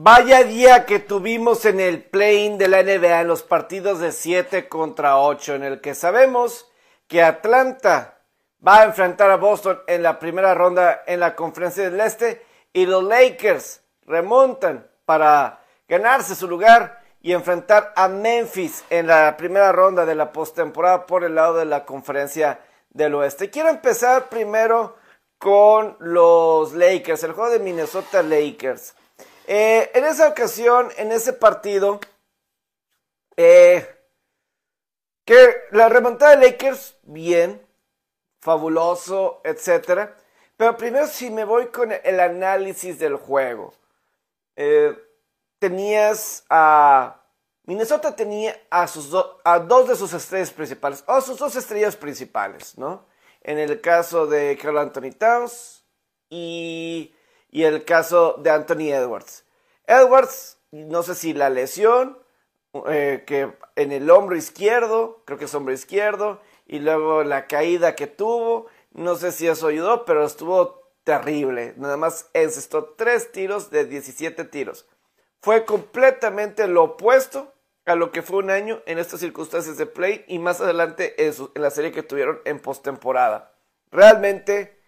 Vaya día que tuvimos en el play de la NBA en los partidos de 7 contra 8, en el que sabemos que Atlanta va a enfrentar a Boston en la primera ronda en la conferencia del Este y los Lakers remontan para ganarse su lugar y enfrentar a Memphis en la primera ronda de la postemporada por el lado de la conferencia del Oeste. Quiero empezar primero con los Lakers, el juego de Minnesota Lakers. Eh, en esa ocasión, en ese partido, eh, que la remontada de Lakers, bien, fabuloso, etc. Pero primero si me voy con el análisis del juego. Eh, tenías a... Minnesota tenía a, sus a dos de sus estrellas principales, o sus dos estrellas principales, ¿no? En el caso de Carl Anthony Towns y y el caso de Anthony Edwards. Edwards, no sé si la lesión, eh, que en el hombro izquierdo, creo que es hombro izquierdo, y luego la caída que tuvo, no sé si eso ayudó, pero estuvo terrible. Nada más encestó tres tiros de 17 tiros. Fue completamente lo opuesto a lo que fue un año en estas circunstancias de play y más adelante en, la serie que tuvieron en postemporada. Realmente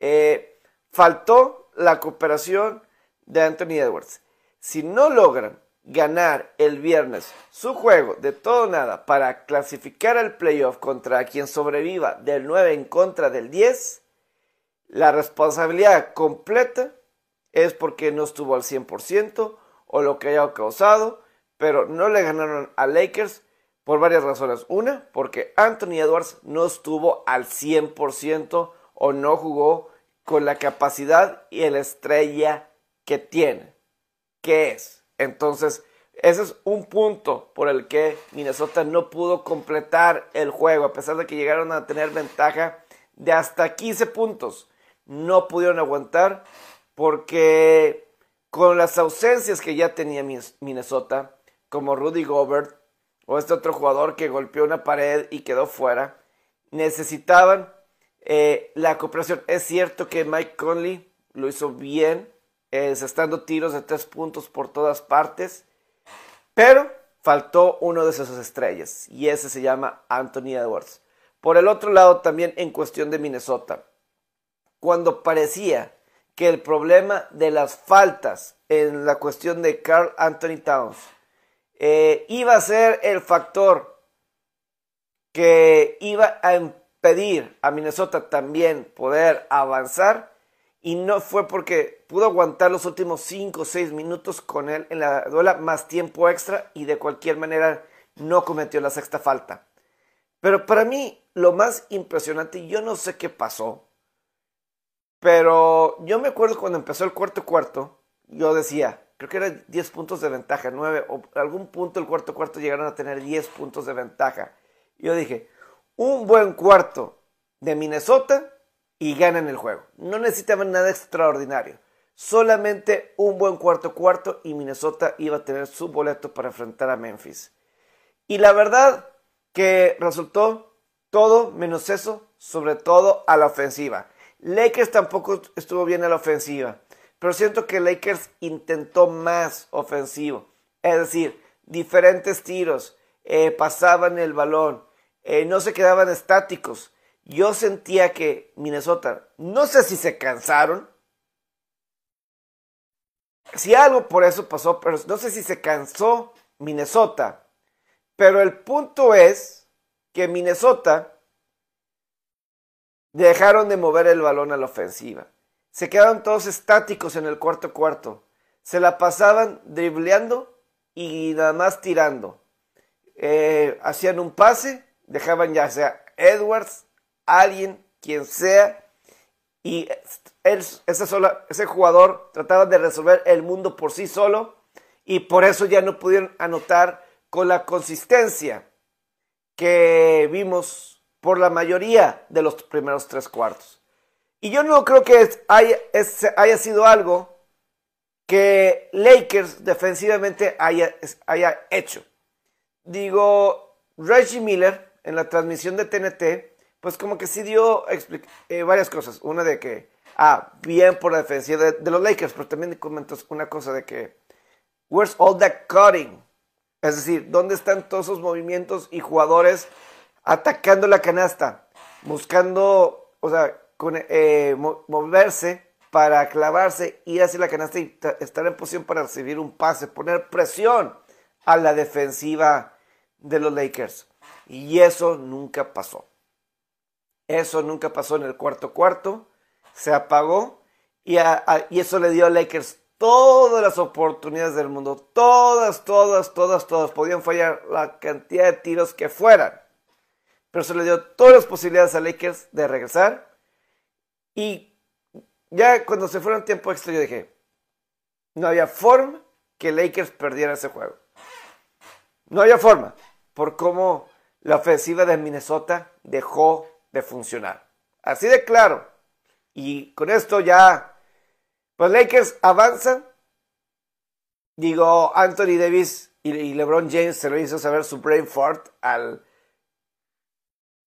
eh, faltó la cooperación de Anthony Edwards. Si no logran ganar el viernes su juego de todo nada para clasificar al playoff contra quien sobreviva del 9 en contra del 10, la responsabilidad completa es porque no estuvo al 100% o lo que haya causado, pero no le ganaron a Lakers por varias razones. Una, porque Anthony Edwards no estuvo al 100% o no jugó con la capacidad y la estrella que tiene. ¿Qué es? Entonces, ese es un punto por el que Minnesota no pudo completar el juego, a pesar de que llegaron a tener ventaja de hasta 15 puntos. No pudieron aguantar porque con las ausencias que ya tenía Minnesota, como Rudy Gobert o este otro jugador que golpeó una pared y quedó fuera, necesitaban eh, la cooperación, es cierto que Mike Conley lo hizo bien, estando tiros de tres puntos por todas partes, pero faltó uno de esas estrellas y ese se llama Anthony Edwards. Por el otro lado, también en cuestión de Minnesota, cuando parecía que el problema de las faltas en la cuestión de Carl Anthony Towns eh, iba a ser el factor que iba a pedir a Minnesota también poder avanzar y no fue porque pudo aguantar los últimos 5 o 6 minutos con él en la duela más tiempo extra y de cualquier manera no cometió la sexta falta. Pero para mí lo más impresionante, yo no sé qué pasó, pero yo me acuerdo cuando empezó el cuarto cuarto, yo decía, creo que eran 10 puntos de ventaja, 9 o algún punto el cuarto cuarto llegaron a tener 10 puntos de ventaja. Yo dije, un buen cuarto de Minnesota y ganan el juego. No necesitaban nada extraordinario. Solamente un buen cuarto cuarto y Minnesota iba a tener su boleto para enfrentar a Memphis. Y la verdad que resultó todo menos eso, sobre todo a la ofensiva. Lakers tampoco estuvo bien a la ofensiva, pero siento que Lakers intentó más ofensivo. Es decir, diferentes tiros, eh, pasaban el balón, eh, no se quedaban estáticos. Yo sentía que Minnesota, no sé si se cansaron, si algo por eso pasó, pero no sé si se cansó Minnesota, pero el punto es que Minnesota dejaron de mover el balón a la ofensiva. Se quedaron todos estáticos en el cuarto cuarto. Se la pasaban dribleando y nada más tirando. Eh, hacían un pase dejaban ya sea Edwards, alguien, quien sea, y él, ese, ese jugador trataba de resolver el mundo por sí solo y por eso ya no pudieron anotar con la consistencia que vimos por la mayoría de los primeros tres cuartos. Y yo no creo que haya, haya sido algo que Lakers defensivamente haya, haya hecho. Digo, Reggie Miller en la transmisión de TNT, pues como que sí dio eh, varias cosas. Una de que, ah, bien por la defensiva de, los Lakers, pero también comentó una cosa de que Where's all that cutting? Es decir, ¿dónde están todos esos movimientos y jugadores atacando la canasta? Buscando, o sea, eh, moverse para clavarse, ir hacia la canasta y estar en posición para recibir un pase, poner presión a la defensiva de los Lakers. Y eso nunca pasó. Eso nunca pasó en el cuarto cuarto. Se apagó y, y eso le dio a Lakers todas las oportunidades del mundo. Todas, todas, todas, todas. Podían fallar la cantidad de tiros que fueran. Pero se le dio todas las posibilidades a Lakers de regresar. Y ya cuando se fueron tiempo extra, yo dije, no había forma que Lakers perdiera ese juego. No había forma, por cómo la ofensiva de Minnesota dejó de funcionar. Así de claro. Y con esto ya, pues Lakers avanzan. Digo, Anthony Davis y LeBron James se lo hizo saber su brain fart al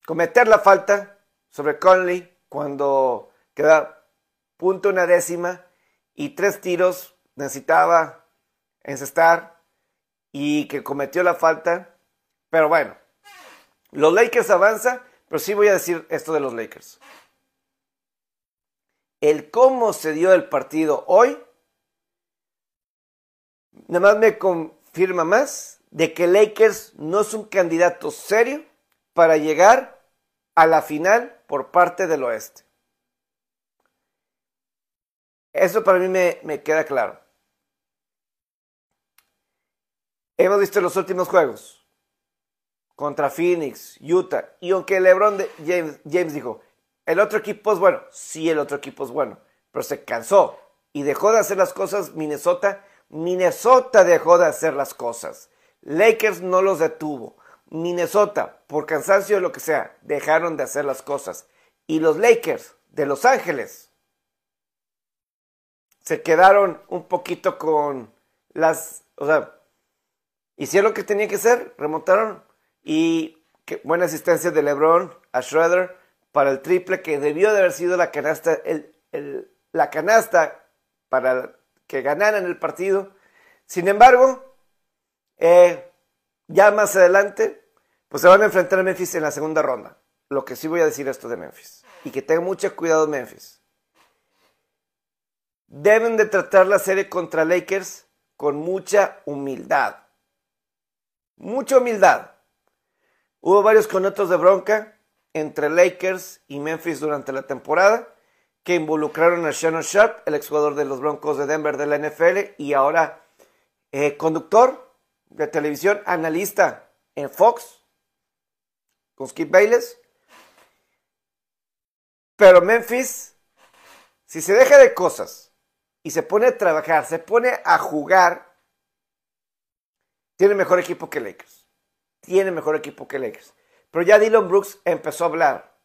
cometer la falta sobre Conley cuando queda punto una décima y tres tiros necesitaba encestar y que cometió la falta. Pero bueno, los Lakers avanzan, pero sí voy a decir esto de los Lakers. El cómo se dio el partido hoy, nada más me confirma más de que Lakers no es un candidato serio para llegar a la final por parte del oeste. Eso para mí me, queda claro. Hemos visto los últimos juegos contra Phoenix, Utah, y aunque LeBron James, James dijo, el otro equipo es bueno, sí el otro equipo es bueno, pero se cansó y dejó de hacer las cosas Minnesota. Minnesota dejó de hacer las cosas. Lakers no los detuvo. Minnesota, por cansancio o lo que sea, dejaron de hacer las cosas. Y los Lakers de Los Ángeles se quedaron un poquito con las, o sea, hicieron lo que tenía que hacer, remontaron y buena asistencia de LeBron a Schroeder para el triple que debió de haber sido la canasta, la canasta para que ganaran el partido. Sin embargo, eh, ya más adelante, pues se van a enfrentar a Memphis en la segunda ronda. Lo que sí voy a decir esto de Memphis. Y que tenga mucho cuidado Memphis deben de tratar la serie contra Lakers con mucha humildad. Mucha humildad. Hubo varios conetos de bronca entre Lakers y Memphis durante la temporada que involucraron a Shannon Sharp, el exjugador de los Broncos de Denver de la NFL y ahora eh, conductor de televisión, analista en Fox con Skip Bayless. Pero Memphis, si se deja de cosas, y se pone a trabajar, se pone a jugar, tiene mejor equipo que Lakers. Tiene mejor equipo que Lakers. Pero ya Dylan Brooks empezó a hablar.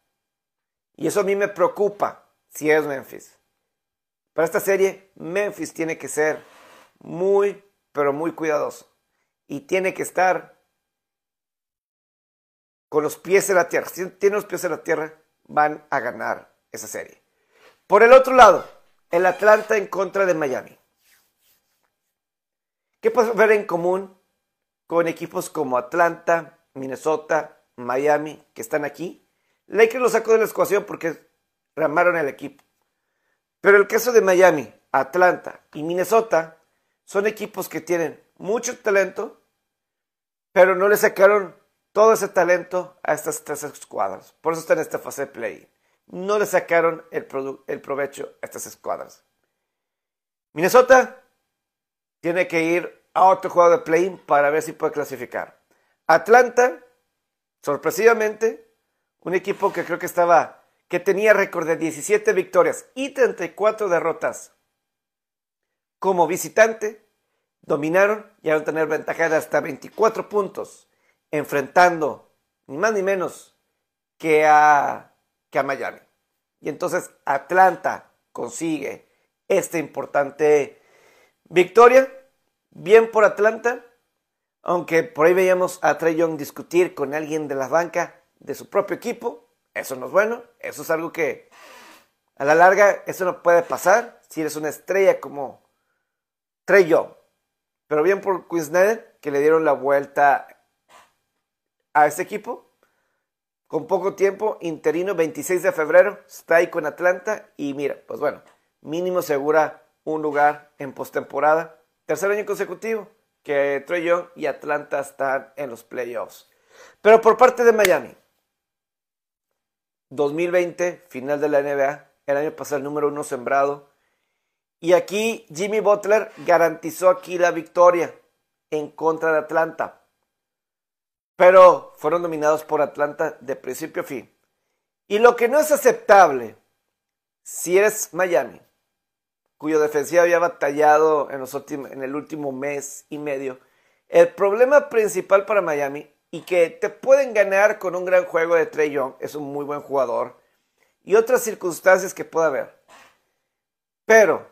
Y eso a mí me preocupa si es Memphis. Para esta serie, Memphis tiene que ser muy, pero muy cuidadoso. Y tiene que estar con los pies en la tierra. Si tiene los pies en la tierra, van a ganar esa serie. Por el otro lado, el Atlanta en contra de Miami. ¿Qué puede ver en común con equipos como Atlanta, Minnesota, Miami, que están aquí? Lakers lo sacó de la ecuación porque ramaron el equipo. Pero el caso de Miami, Atlanta y Minnesota son equipos que tienen mucho talento, pero no le sacaron todo ese talento a estas tres escuadras. Por eso están en esta fase de play no le sacaron el provecho a estas escuadras. Minnesota tiene que ir a otro juego de play para ver si puede clasificar. Atlanta, sorpresivamente, un equipo que creo que estaba, que tenía récord de 17 victorias y 34 derrotas como visitante, dominaron y van a tener ventaja de hasta 24 puntos, enfrentando ni más ni menos que a que a Miami. Y entonces Atlanta consigue esta importante victoria. Bien por Atlanta, aunque por ahí veíamos a Trey Young discutir con alguien de la banca de su propio equipo. Eso no es bueno, eso es algo que a la larga eso no puede pasar si eres una estrella como Trey Young. Pero bien por Quinn Snyder, que le dieron la vuelta a este equipo. Con poco tiempo, interino 26 de febrero, está ahí con Atlanta y mira, pues bueno, mínimo segura un lugar en postemporada. Tercer año consecutivo que Trey Young y Atlanta están en los playoffs. Pero por parte de Miami, 2020, final de la NBA, el año pasado el número uno sembrado. Y aquí Jimmy Butler garantizó aquí la victoria en contra de Atlanta. Pero fueron dominados por Atlanta de principio a fin. Y lo que no es aceptable, si eres Miami, cuyo defensiva había batallado en, los en el último mes y medio, el problema principal para Miami y que te pueden ganar con un gran juego de Trey Young, es un muy buen jugador, y otras circunstancias que pueda haber. Pero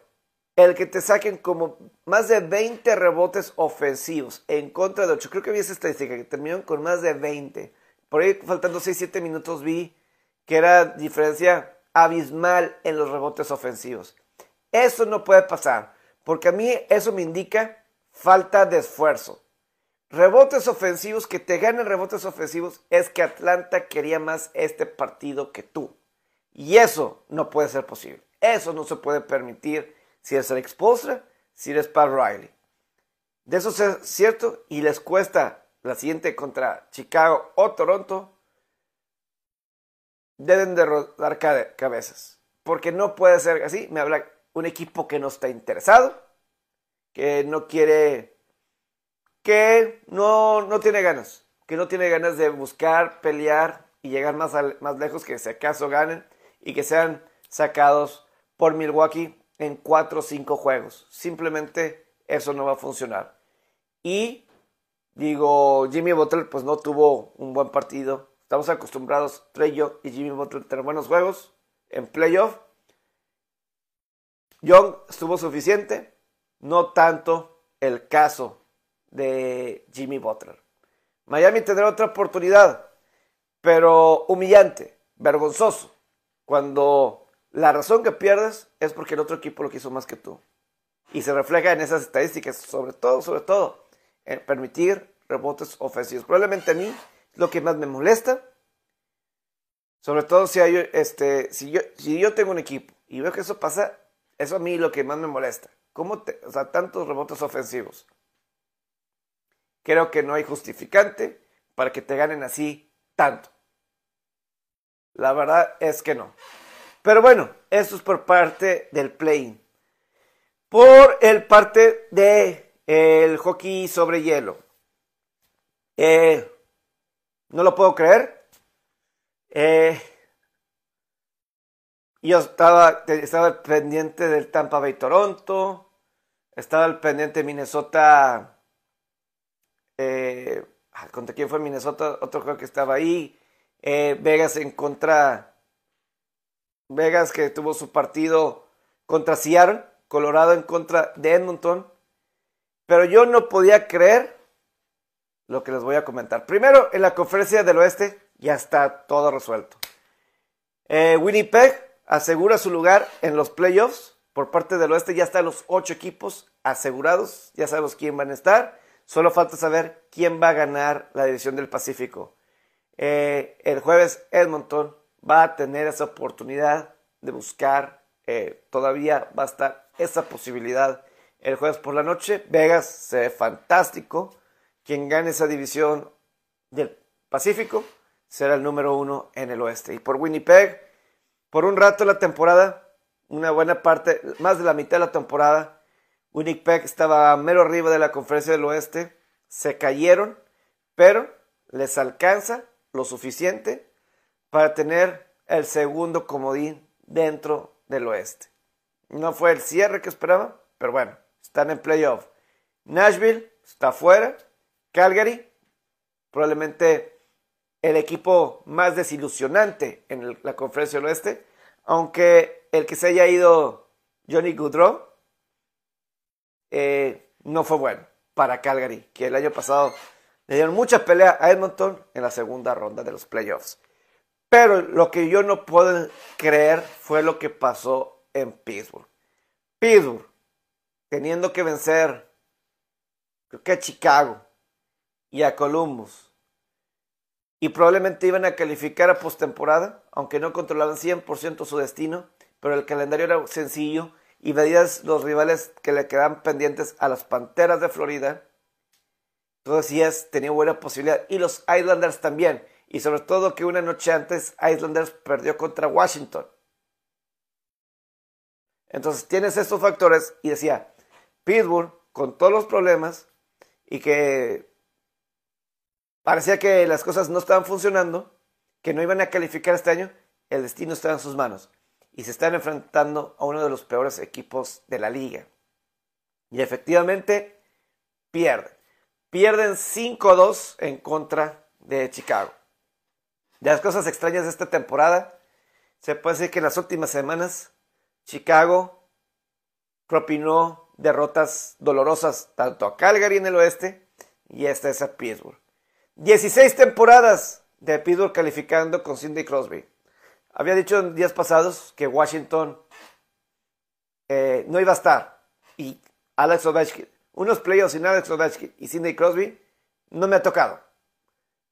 el que te saquen como más de 20 rebotes ofensivos en contra de 8, creo que vi esa estadística, que terminaron con más de 20. Por ahí faltando 6-7 minutos vi que era diferencia abismal en los rebotes ofensivos. Eso no puede pasar, porque a mí eso me indica falta de esfuerzo. Rebotes ofensivos, que te ganen rebotes ofensivos, es que Atlanta quería más este partido que tú. Y eso no puede ser posible. Eso no se puede permitir si eres Alex Postra, si eres Pat Riley. De eso es cierto y les cuesta la siguiente contra Chicago o Toronto. Deben de rodar cabezas. Porque no puede ser así. Me habla un equipo que no está interesado, que no quiere que no, no tiene ganas, que no tiene ganas de buscar, pelear y llegar más, más lejos que si acaso ganen y que sean sacados por Milwaukee en 4 o 5 juegos. Simplemente eso no va a funcionar. Y digo, Jimmy Butler pues no tuvo un buen partido. Estamos acostumbrados, Young y Jimmy Butler, tener buenos juegos en playoff. Young estuvo suficiente, no tanto el caso de Jimmy Butler. Miami tendrá otra oportunidad, pero humillante, vergonzoso, cuando la razón que pierdes es porque el otro equipo lo quiso más que tú. Y se refleja en esas estadísticas, sobre todo, sobre todo, en permitir rebotes ofensivos. Probablemente a mí lo que más me molesta, sobre todo si, este, yo, si yo tengo un equipo y veo que eso pasa, eso a mí lo que más me molesta. ¿Cómo te, o sea, tantos rebotes ofensivos? Creo que no hay justificante para que te ganen así tanto. La verdad es que no. Pero bueno, esto es por parte del play. Por el parte de el hockey sobre hielo. Eh, no lo puedo creer. Eh, yo estaba, estaba pendiente del Tampa Bay Toronto. Estaba al pendiente de Minnesota eh, ah, ¿Contra quién fue Minnesota? Otro juego que estaba ahí. Eh, Vegas en contra. Vegas que tuvo su partido contra Seattle. Colorado en contra de Edmonton. Pero yo no podía creer lo que les voy a comentar. Primero, en la conferencia del oeste ya está todo resuelto. Eh, Winnipeg asegura su lugar en los playoffs. Por parte del oeste ya están los ocho equipos asegurados. Ya sabemos quién van a estar. Solo falta saber quién va a ganar la división del Pacífico. Eh, el jueves Edmonton va a tener esa oportunidad de buscar, eh, todavía va a estar esa posibilidad el jueves por la noche. Vegas se ve fantástico. Quien gane esa división del Pacífico será el número uno en el oeste. Y por Winnipeg, por un rato la temporada, una buena parte, más de la mitad de la temporada, Winnipeg estaba mero arriba de la conferencia del oeste, se cayeron, pero les alcanza lo suficiente para tener el segundo comodín dentro del oeste. No fue el cierre que esperaba, pero bueno, están en playoff. Nashville está fuera, Calgary, probablemente el equipo más desilusionante en la conferencia del oeste, aunque el que se haya ido Johnny Goodrow eh, no fue bueno para Calgary, que el año pasado le dieron mucha pelea a Edmonton en la segunda ronda de los playoffs. Pero lo que yo no puedo creer fue lo que pasó en Pittsburgh. Pittsburgh, teniendo que vencer creo que a Chicago y a Columbus. Y probablemente iban a calificar a postemporada, aunque no controlaban 100% su destino, pero el calendario era sencillo y veías los rivales que le quedaban pendientes a las Panteras de Florida. Tú decías, tenía buena posibilidad. Y los Islanders también. Y sobre todo que una noche antes Islanders perdió contra Washington. Entonces tienes estos factores y decía, Pittsburgh, con todos los problemas y que parecía que las cosas no estaban funcionando, que no iban a calificar este año, el destino está en sus manos. Y se están enfrentando a uno de los peores equipos de la liga. Y efectivamente pierden. Pierden 5-2 en contra de Chicago. De las cosas extrañas de esta temporada, se puede decir que en las últimas semanas Chicago propinó derrotas dolorosas tanto a Calgary en el oeste y esta es a Pittsburgh. 16 temporadas de Pittsburgh calificando con Cindy Crosby. Había dicho en días pasados que Washington eh, no iba a estar y Alex Ovechkin, unos playoffs sin Alex Ovechkin y Cindy Crosby, no me ha tocado.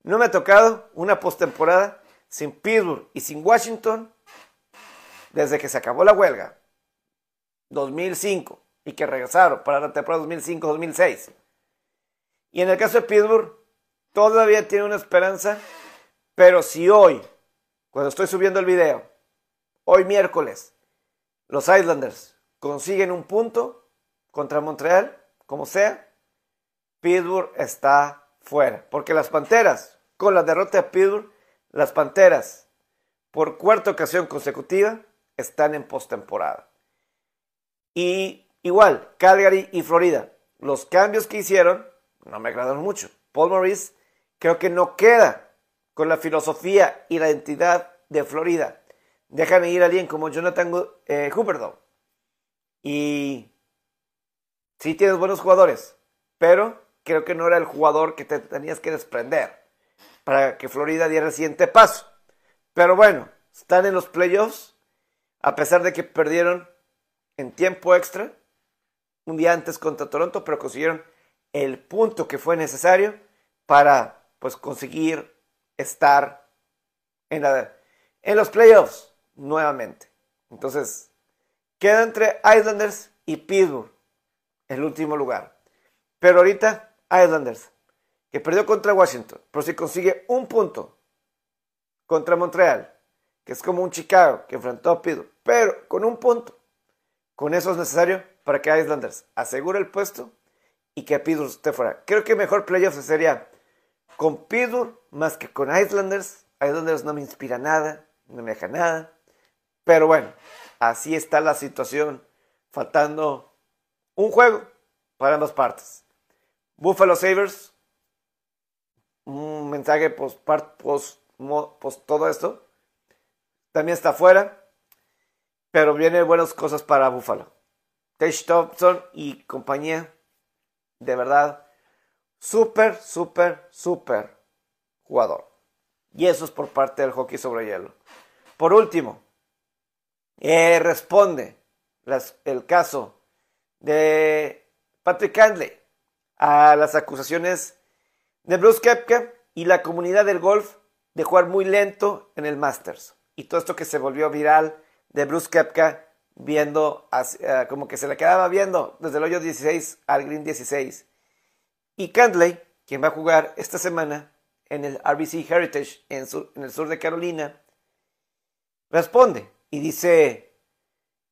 No me ha tocado una postemporada sin Pittsburgh y sin Washington desde que se acabó la huelga, 2005, y que regresaron para la temporada 2005-2006. Y en el caso de Pittsburgh, todavía tiene una esperanza, pero si hoy, cuando estoy subiendo el video, hoy miércoles, los Islanders consiguen un punto contra Montreal, como sea, Pittsburgh está fuera. Porque las Panteras, con la derrota de Pittsburgh, las Panteras, por cuarta ocasión consecutiva, están en postemporada. Y igual, Calgary y Florida, los cambios que hicieron no me agradaron mucho. Paul Maurice creo que no queda con la filosofía y la identidad de Florida. Déjame ir a alguien como Jonathan eh, Y sí tienes buenos jugadores, pero creo que no era el jugador que te tenías que desprender para que Florida diera el siguiente paso. Pero bueno, están en los playoffs a pesar de que perdieron en tiempo extra un día antes contra Toronto, pero consiguieron el punto que fue necesario para pues conseguir estar en, en los playoffs nuevamente. Entonces, queda entre Islanders y Pittsburgh, el último lugar. Pero ahorita Islanders, que perdió contra Washington, pero si consigue un punto contra Montreal que es como un Chicago que enfrentó a Pittsburgh, pero con un punto. Con eso es necesario para que Islanders asegure el puesto y que Pittsburgh esté fuera. Creo que mejor playoff sería con Pittsburgh más que con Islanders. Islanders no me inspira nada, no me deja nada. Pero bueno, así está la situación, faltando un juego para ambas partes. Buffalo Sabres, un mensaje post, post, post todo esto también está fuera, pero vienen buenas cosas para Buffalo. Tage Thompson y compañía, de verdad, súper, súper, súper jugador. Y eso es por parte del hockey sobre hielo. Por último, eh, responde el caso de Patrick Handley a las acusaciones de Bruce Kepka y la comunidad del golf de jugar muy lento en el Masters y todo esto que se volvió viral de Bruce Kepka viendo, eh, como que se le quedaba viendo desde el hoyo 16 al green 16. Y Cantley, quien va a jugar esta semana en el RBC Heritage en, en el sur de Carolina, responde y dice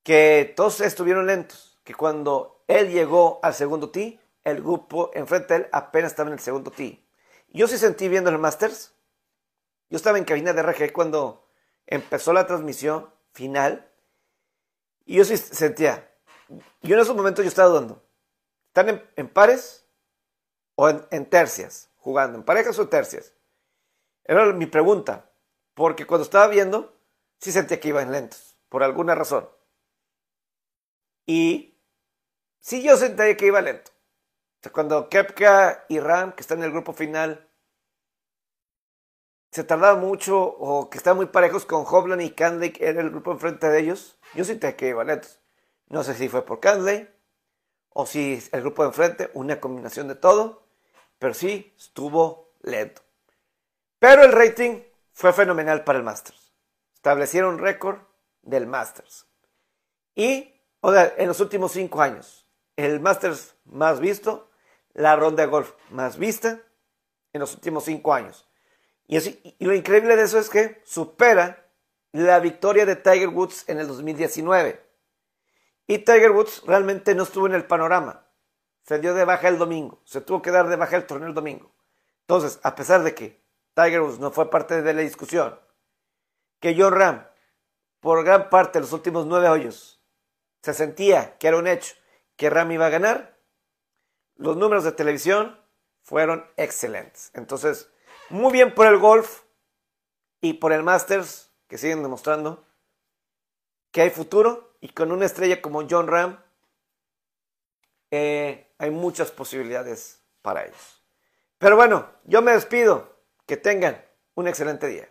que todos estuvieron lentos, que cuando él llegó al segundo tee, el grupo enfrente de él apenas estaba en el segundo tee. Yo sí sentí viendo el Masters. Yo estaba en cabina de RG cuando empezó la transmisión final y yo sí sentía, yo en esos momentos yo estaba dudando, ¿están en, pares o en, tercias jugando? ¿En parejas o tercias? Era mi pregunta, porque cuando estaba viendo, sí sentía que iban lentos, por alguna razón. Y sí yo sentía que iba lento. cuando Kepka y Ram, que están en el grupo final, se tardaba mucho o que estaban muy parejos con Hovland y Canley en el grupo enfrente de ellos, yo sentí que iban lentos. No sé si fue por Canley o si el grupo de enfrente, una combinación de todo, pero sí estuvo lento. Pero el rating fue fenomenal para el Masters. Establecieron récord del Masters. Y, o sea, en los últimos cinco años, el Masters más visto, la ronda de golf más vista en los últimos cinco años. Y, y lo increíble de eso es que supera la victoria de Tiger Woods en el 2019. Y Tiger Woods realmente no estuvo en el panorama. Se dio de baja el domingo. Se tuvo que dar de baja el torneo el domingo. Entonces, a pesar de que Tiger Woods no fue parte de la discusión, que John Ram, por gran parte de los últimos nueve hoyos, se sentía que era un hecho que Ram iba a ganar, los números de televisión fueron excelentes. Entonces, muy bien por el golf y por el Masters, que siguen demostrando que hay futuro y con una estrella como John Ram eh, hay muchas posibilidades para ellos. Pero bueno, yo me despido. Que tengan un excelente día.